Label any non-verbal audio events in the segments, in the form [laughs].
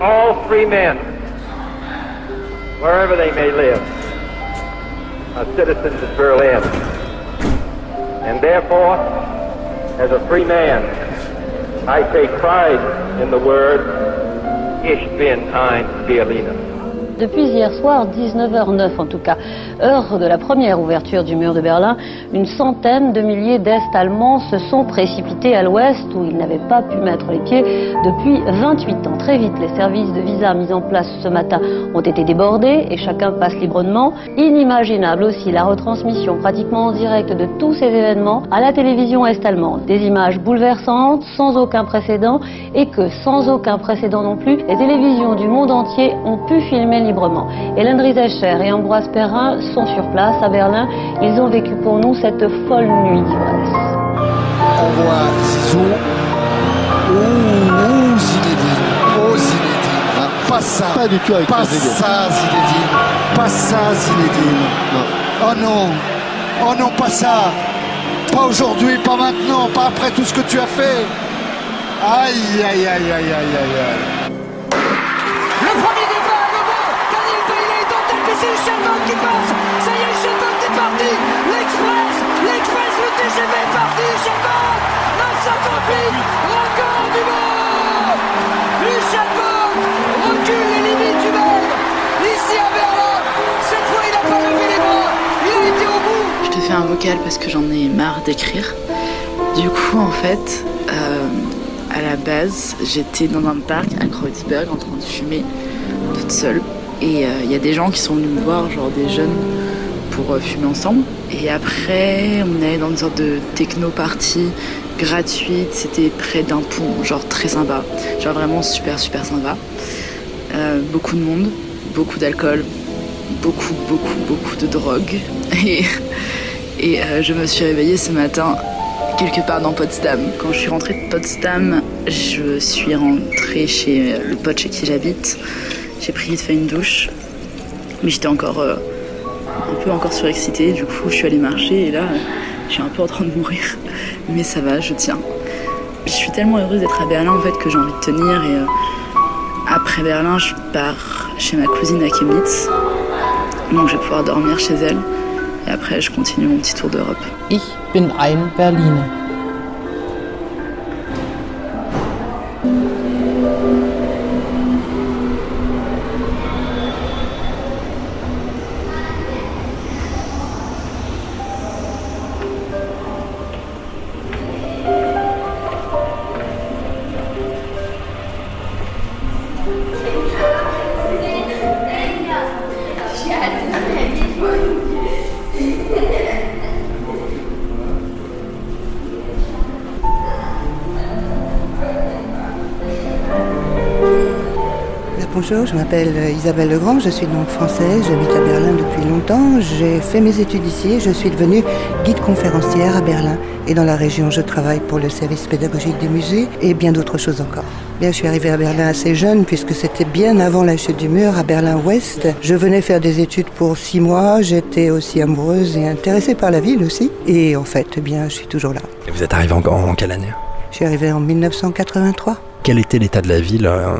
all free men, wherever they may live, are citizens of Berlin. And therefore, as a free man, I take pride in the word, Ich bin ein Berliner. Depuis hier soir, 19h09 en tout cas, heure de la première ouverture du mur de Berlin, une centaine de milliers d'Est-Allemands se sont précipités à l'ouest où ils n'avaient pas pu mettre les pieds depuis 28 ans. Très vite, les services de visa mis en place ce matin ont été débordés et chacun passe librement. Inimaginable aussi la retransmission pratiquement en direct de tous ces événements à la télévision est-allemande. Des images bouleversantes, sans aucun précédent et que, sans aucun précédent non plus, les télévisions du monde entier ont pu filmer librement. Hélène Riesecher et Ambroise Perrin sont sur place à Berlin. Ils ont vécu pour nous cette folle nuit d'ivresse. On voit Zizou. Ouh, ouh, Zinedine. Oh, Zinedine. Pas ça. Pas du tout avec Pas ça, Zinedine. Pas ça, Zinedine. Oh non. Oh non, pas ça. Pas aujourd'hui, pas maintenant, pas après tout ce que tu as fait. Aïe, aïe, aïe, aïe, aïe, aïe, c'est Shelton qui passe. Ça y est, Shelton est parti. L'Express, l'Express, le TGV est parti. Shelton, 958, record du monde. Bock recule les limites humaines. Ici à Berlin, cette fois il n'a pas levé les bras. Il a été au bout. Je te fais un vocal parce que j'en ai marre d'écrire. Du coup, en fait, euh, à la base, j'étais dans un parc à Kreuzberg en train de fumer toute seule. Et euh, il y a des gens qui sont venus me voir, genre des jeunes, pour euh, fumer ensemble. Et après, on est dans une sorte de techno-party gratuite. C'était près d'un pont, genre très sympa. Genre vraiment super, super sympa. Euh, beaucoup de monde, beaucoup d'alcool, beaucoup, beaucoup, beaucoup de drogue. [laughs] Et, et je me suis réveillée ce matin quelque part dans Potsdam. Quand je suis rentrée de Potsdam, je suis rentrée chez le pote chez qui j'habite. J'ai pris vite fait une douche, mais j'étais encore euh, un peu encore surexcitée. Du coup, je suis allée marcher et là, je suis un peu en train de mourir. [laughs] Mais ça va, je tiens. Je suis tellement heureuse d'être à Berlin en fait que j'ai envie de tenir et euh, après Berlin, je pars chez ma cousine à Chemnitz. Donc je vais pouvoir dormir chez elle. Et après, je continue mon petit tour d'Europe. Ich bin ein Berliner. Bonjour, je m'appelle Isabelle Legrand, je suis donc française, j'habite à Berlin depuis longtemps. J'ai fait mes études ici et je suis devenue guide conférencière à Berlin. Et dans la région, je travaille pour le service pédagogique des musées et bien d'autres choses encore. Bien, je suis arrivée à Berlin assez jeune puisque c'était bien avant la chute du mur à Berlin-Ouest. Je venais faire des études pour six mois, j'étais aussi amoureuse et intéressée par la ville aussi. Et en fait, eh bien, je suis toujours là. Et vous êtes arrivé en, en quelle année? Je suis arrivée en 1983. Quel était l'état de la ville euh,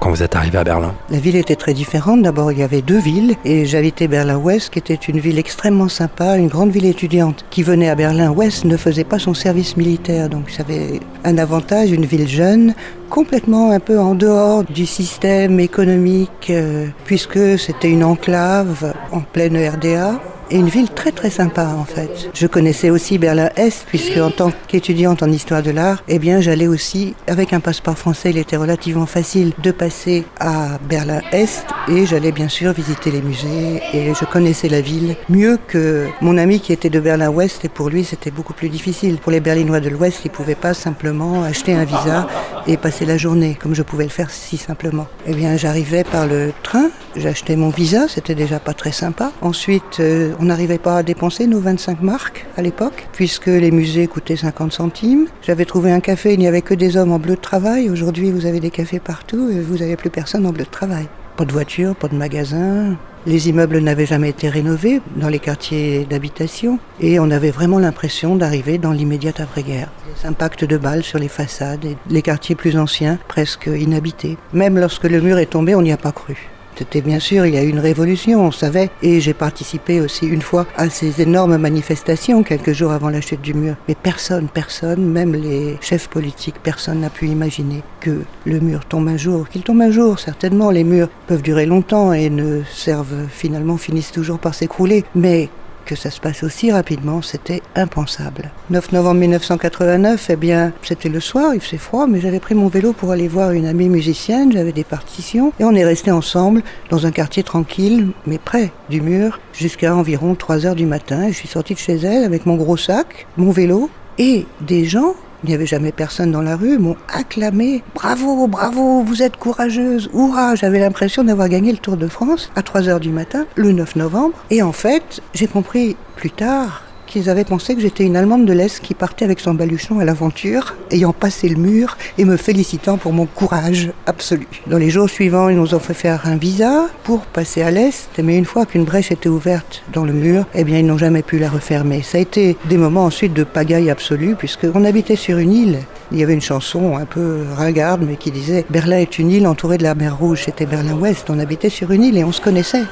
quand vous êtes arrivé à Berlin La ville était très différente. D'abord, il y avait deux villes et j'habitais Berlin-Ouest, qui était une ville extrêmement sympa, une grande ville étudiante. Qui venait à Berlin-Ouest ne faisait pas son service militaire, donc ça avait un avantage, une ville jeune, complètement un peu en dehors du système économique, euh, puisque c'était une enclave en pleine RDA. Et une ville très très sympa en fait. Je connaissais aussi Berlin-Est puisque en tant qu'étudiante en histoire de l'art, eh bien j'allais aussi avec un passeport français, il était relativement facile de passer à Berlin-Est et j'allais bien sûr visiter les musées et je connaissais la ville mieux que mon ami qui était de Berlin-Ouest et pour lui c'était beaucoup plus difficile. Pour les Berlinois de l'Ouest, ils pouvaient pas simplement acheter un visa et passer la journée comme je pouvais le faire si simplement. Eh bien j'arrivais par le train, j'achetais mon visa, c'était déjà pas très sympa. Ensuite euh, on n'arrivait pas à dépenser nos 25 marques à l'époque, puisque les musées coûtaient 50 centimes. J'avais trouvé un café, il n'y avait que des hommes en bleu de travail. Aujourd'hui, vous avez des cafés partout et vous n'avez plus personne en bleu de travail. Pas de voiture, pas de magasin. Les immeubles n'avaient jamais été rénovés dans les quartiers d'habitation et on avait vraiment l'impression d'arriver dans l'immédiate après-guerre. Des impacts de balles sur les façades et les quartiers plus anciens, presque inhabités. Même lorsque le mur est tombé, on n'y a pas cru. C'était bien sûr, il y a eu une révolution, on savait, et j'ai participé aussi une fois à ces énormes manifestations quelques jours avant la chute du mur. Mais personne, personne, même les chefs politiques, personne n'a pu imaginer que le mur tombe un jour, qu'il tombe un jour. Certainement, les murs peuvent durer longtemps et ne servent finalement, finissent toujours par s'écrouler. Mais que ça se passe aussi rapidement, c'était impensable. 9 novembre 1989, eh bien, c'était le soir, il faisait froid, mais j'avais pris mon vélo pour aller voir une amie musicienne, j'avais des partitions, et on est resté ensemble dans un quartier tranquille, mais près du mur, jusqu'à environ 3 heures du matin. Et je suis sorti de chez elle avec mon gros sac, mon vélo, et des gens il n'y avait jamais personne dans la rue, m'ont acclamé. Bravo, bravo, vous êtes courageuse, hurrah J'avais l'impression d'avoir gagné le Tour de France à 3 heures du matin, le 9 novembre. Et en fait, j'ai compris plus tard qu'ils avaient pensé que j'étais une Allemande de l'Est qui partait avec son baluchon à l'aventure, ayant passé le mur et me félicitant pour mon courage absolu. Dans les jours suivants, ils nous ont fait faire un visa pour passer à l'Est, mais une fois qu'une brèche était ouverte dans le mur, eh bien ils n'ont jamais pu la refermer. Ça a été des moments ensuite de pagaille absolue, puisqu'on habitait sur une île. Il y avait une chanson un peu ringarde, mais qui disait Berlin est une île entourée de la mer Rouge. C'était Berlin-Ouest. On habitait sur une île et on se connaissait.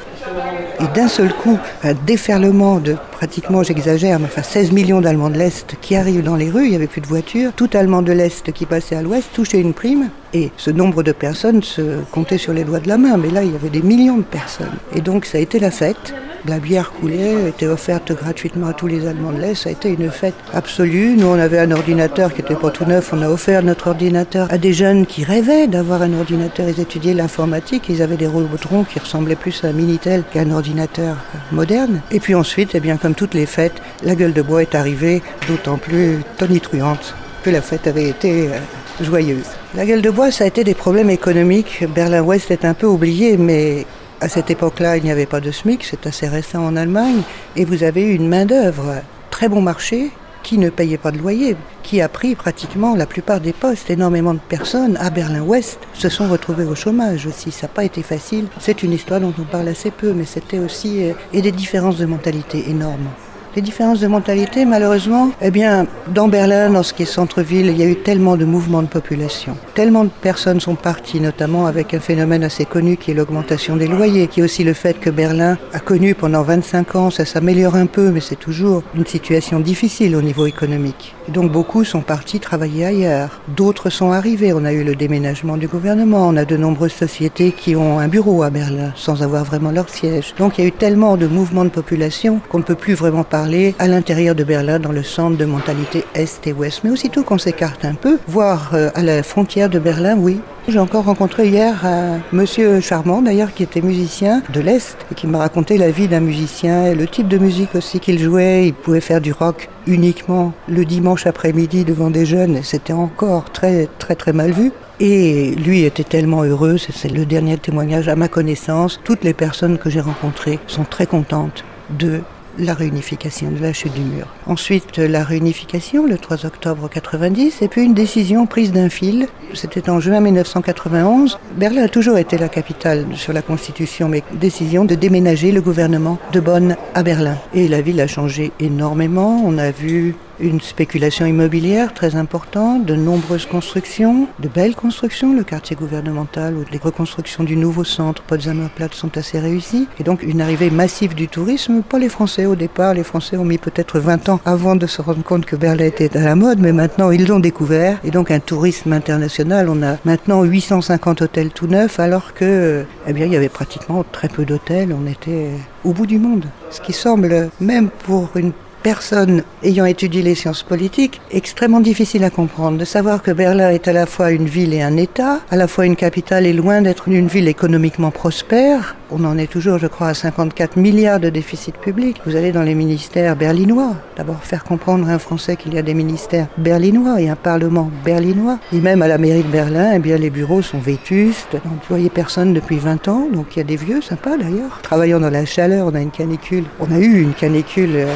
Et d'un seul coup, un déferlement de pratiquement, j'exagère, mais enfin 16 millions d'Allemands de l'Est qui arrivent dans les rues, il n'y avait plus de voitures, tout Allemand de l'Est qui passait à l'Ouest touchait une prime, et ce nombre de personnes se comptait sur les doigts de la main, mais là il y avait des millions de personnes. Et donc ça a été la fête. La bière coulait, était offerte gratuitement à tous les Allemands de l'Est. Ça a été une fête absolue. Nous, on avait un ordinateur qui était pas tout neuf. On a offert notre ordinateur à des jeunes qui rêvaient d'avoir un ordinateur. Ils étudiaient l'informatique. Ils avaient des robotrons qui ressemblaient plus à un Minitel qu'à un ordinateur moderne. Et puis ensuite, eh comme toutes les fêtes, la gueule de bois est arrivée, d'autant plus tonitruante que la fête avait été euh, joyeuse. La gueule de bois, ça a été des problèmes économiques. Berlin-Ouest est un peu oublié, mais à cette époque-là, il n'y avait pas de SMIC, c'est assez récent en Allemagne, et vous avez eu une main-d'œuvre très bon marché qui ne payait pas de loyer, qui a pris pratiquement la plupart des postes. Énormément de personnes à Berlin-Ouest se sont retrouvées au chômage aussi. Ça n'a pas été facile. C'est une histoire dont on parle assez peu, mais c'était aussi. euh, et des différences de mentalité énormes. Les différences de mentalité, malheureusement, eh bien, dans Berlin, dans ce qui est centre-ville, il y a eu tellement de mouvements de population. Tellement de personnes sont parties, notamment avec un phénomène assez connu qui est l'augmentation des loyers, qui est aussi le fait que Berlin a connu pendant 25 ans, ça s'améliore un peu, mais c'est toujours une situation difficile au niveau économique. Donc beaucoup sont partis travailler ailleurs. D'autres sont arrivés. On a eu le déménagement du gouvernement. On a de nombreuses sociétés qui ont un bureau à Berlin sans avoir vraiment leur siège. Donc il y a eu tellement de mouvements de population qu'on ne peut plus vraiment parler à l'intérieur de Berlin dans le centre de mentalité Est et Ouest. Mais aussitôt qu'on s'écarte un peu, voire euh, à la frontière de Berlin, oui. J'ai encore rencontré hier un monsieur charmant d'ailleurs qui était musicien de l'Est et qui m'a raconté la vie d'un musicien et le type de musique aussi qu'il jouait. Il pouvait faire du rock uniquement le dimanche après-midi devant des jeunes et c'était encore très très très mal vu. Et lui était tellement heureux, c'est- c'est le dernier témoignage à ma connaissance. Toutes les personnes que j'ai rencontrées sont très contentes de la réunification, de la chute du mur. Ensuite, la réunification, le 3 octobre 90, et puis une décision prise d'un fil. C'était en juin 1991. Berlin a toujours été la capitale sur la Constitution, mais décision de déménager le gouvernement de Bonn à Berlin. Et la ville a changé énormément. On a vu une spéculation immobilière très importante, de nombreuses constructions, de belles constructions. Le quartier gouvernemental ou les reconstructions du nouveau centre Potsdamer sont assez réussies. Et donc une arrivée massive du tourisme. Pas les Français au départ. Les Français ont mis peut-être 20 ans avant de se rendre compte que Berlin était à la mode, mais maintenant ils l'ont découvert. Et donc un tourisme international. On a maintenant 850 hôtels tout neufs, alors que, eh bien, il y avait pratiquement très peu d'hôtels. On était au bout du monde. Ce qui semble, même pour une personne ayant étudié les sciences politiques, extrêmement difficile à comprendre. De savoir que Berlin est à la fois une ville et un État, à la fois une capitale et loin d'être une ville économiquement prospère. On en est toujours, je crois, à 54 milliards de déficit public. Vous allez dans les ministères berlinois. D'abord faire comprendre à un Français qu'il y a des ministères berlinois et un parlement berlinois. Et même à la mairie de Berlin, eh bien, les bureaux sont vétustes. On n'employait personne depuis 20 ans, donc il y a des vieux sympas d'ailleurs. Travaillant dans la chaleur, on a une canicule. On a eu une canicule euh,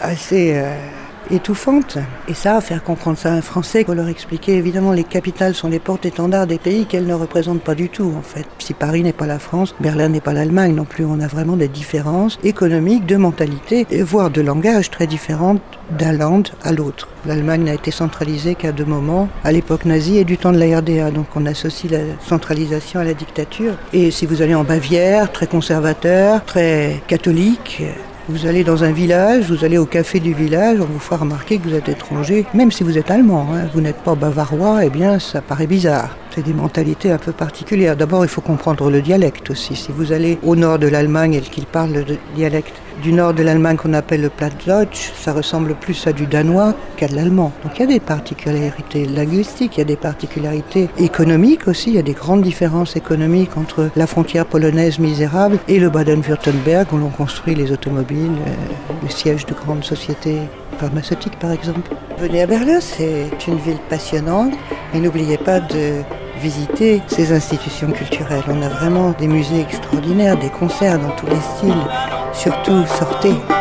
assez euh, étouffante. Et ça, faire comprendre ça à un Français, pour leur expliquer, évidemment, les capitales sont les portes-étendards des pays qu'elles ne représentent pas du tout, en fait. Si Paris n'est pas la France, Berlin n'est pas l'Allemagne non plus. On a vraiment des différences économiques, de mentalité, voire de langage très différentes d'un land à l'autre. L'Allemagne n'a été centralisée qu'à deux moments, à l'époque nazie et du temps de la RDA. Donc on associe la centralisation à la dictature. Et si vous allez en Bavière, très conservateur, très catholique, vous allez dans un village, vous allez au café du village, on vous fera remarquer que vous êtes étranger, même si vous êtes allemand, hein, vous n'êtes pas bavarois, eh bien ça paraît bizarre. C'est des mentalités un peu particulières. D'abord, il faut comprendre le dialecte aussi. Si vous allez au nord de l'Allemagne et qu'il parle le dialecte du nord de l'Allemagne qu'on appelle le Plattdeutsch, ça ressemble plus à du danois qu'à de l'allemand. Donc il y a des particularités linguistiques, il y a des particularités économiques aussi, il y a des grandes différences économiques entre la frontière polonaise misérable et le Baden-Württemberg où l'on construit les automobiles, euh, les sièges de grandes sociétés pharmaceutiques par exemple. Venez à Berlin, c'est une ville passionnante, mais n'oubliez pas de visiter ces institutions culturelles. On a vraiment des musées extraordinaires, des concerts dans tous les styles. Surtout, sortez.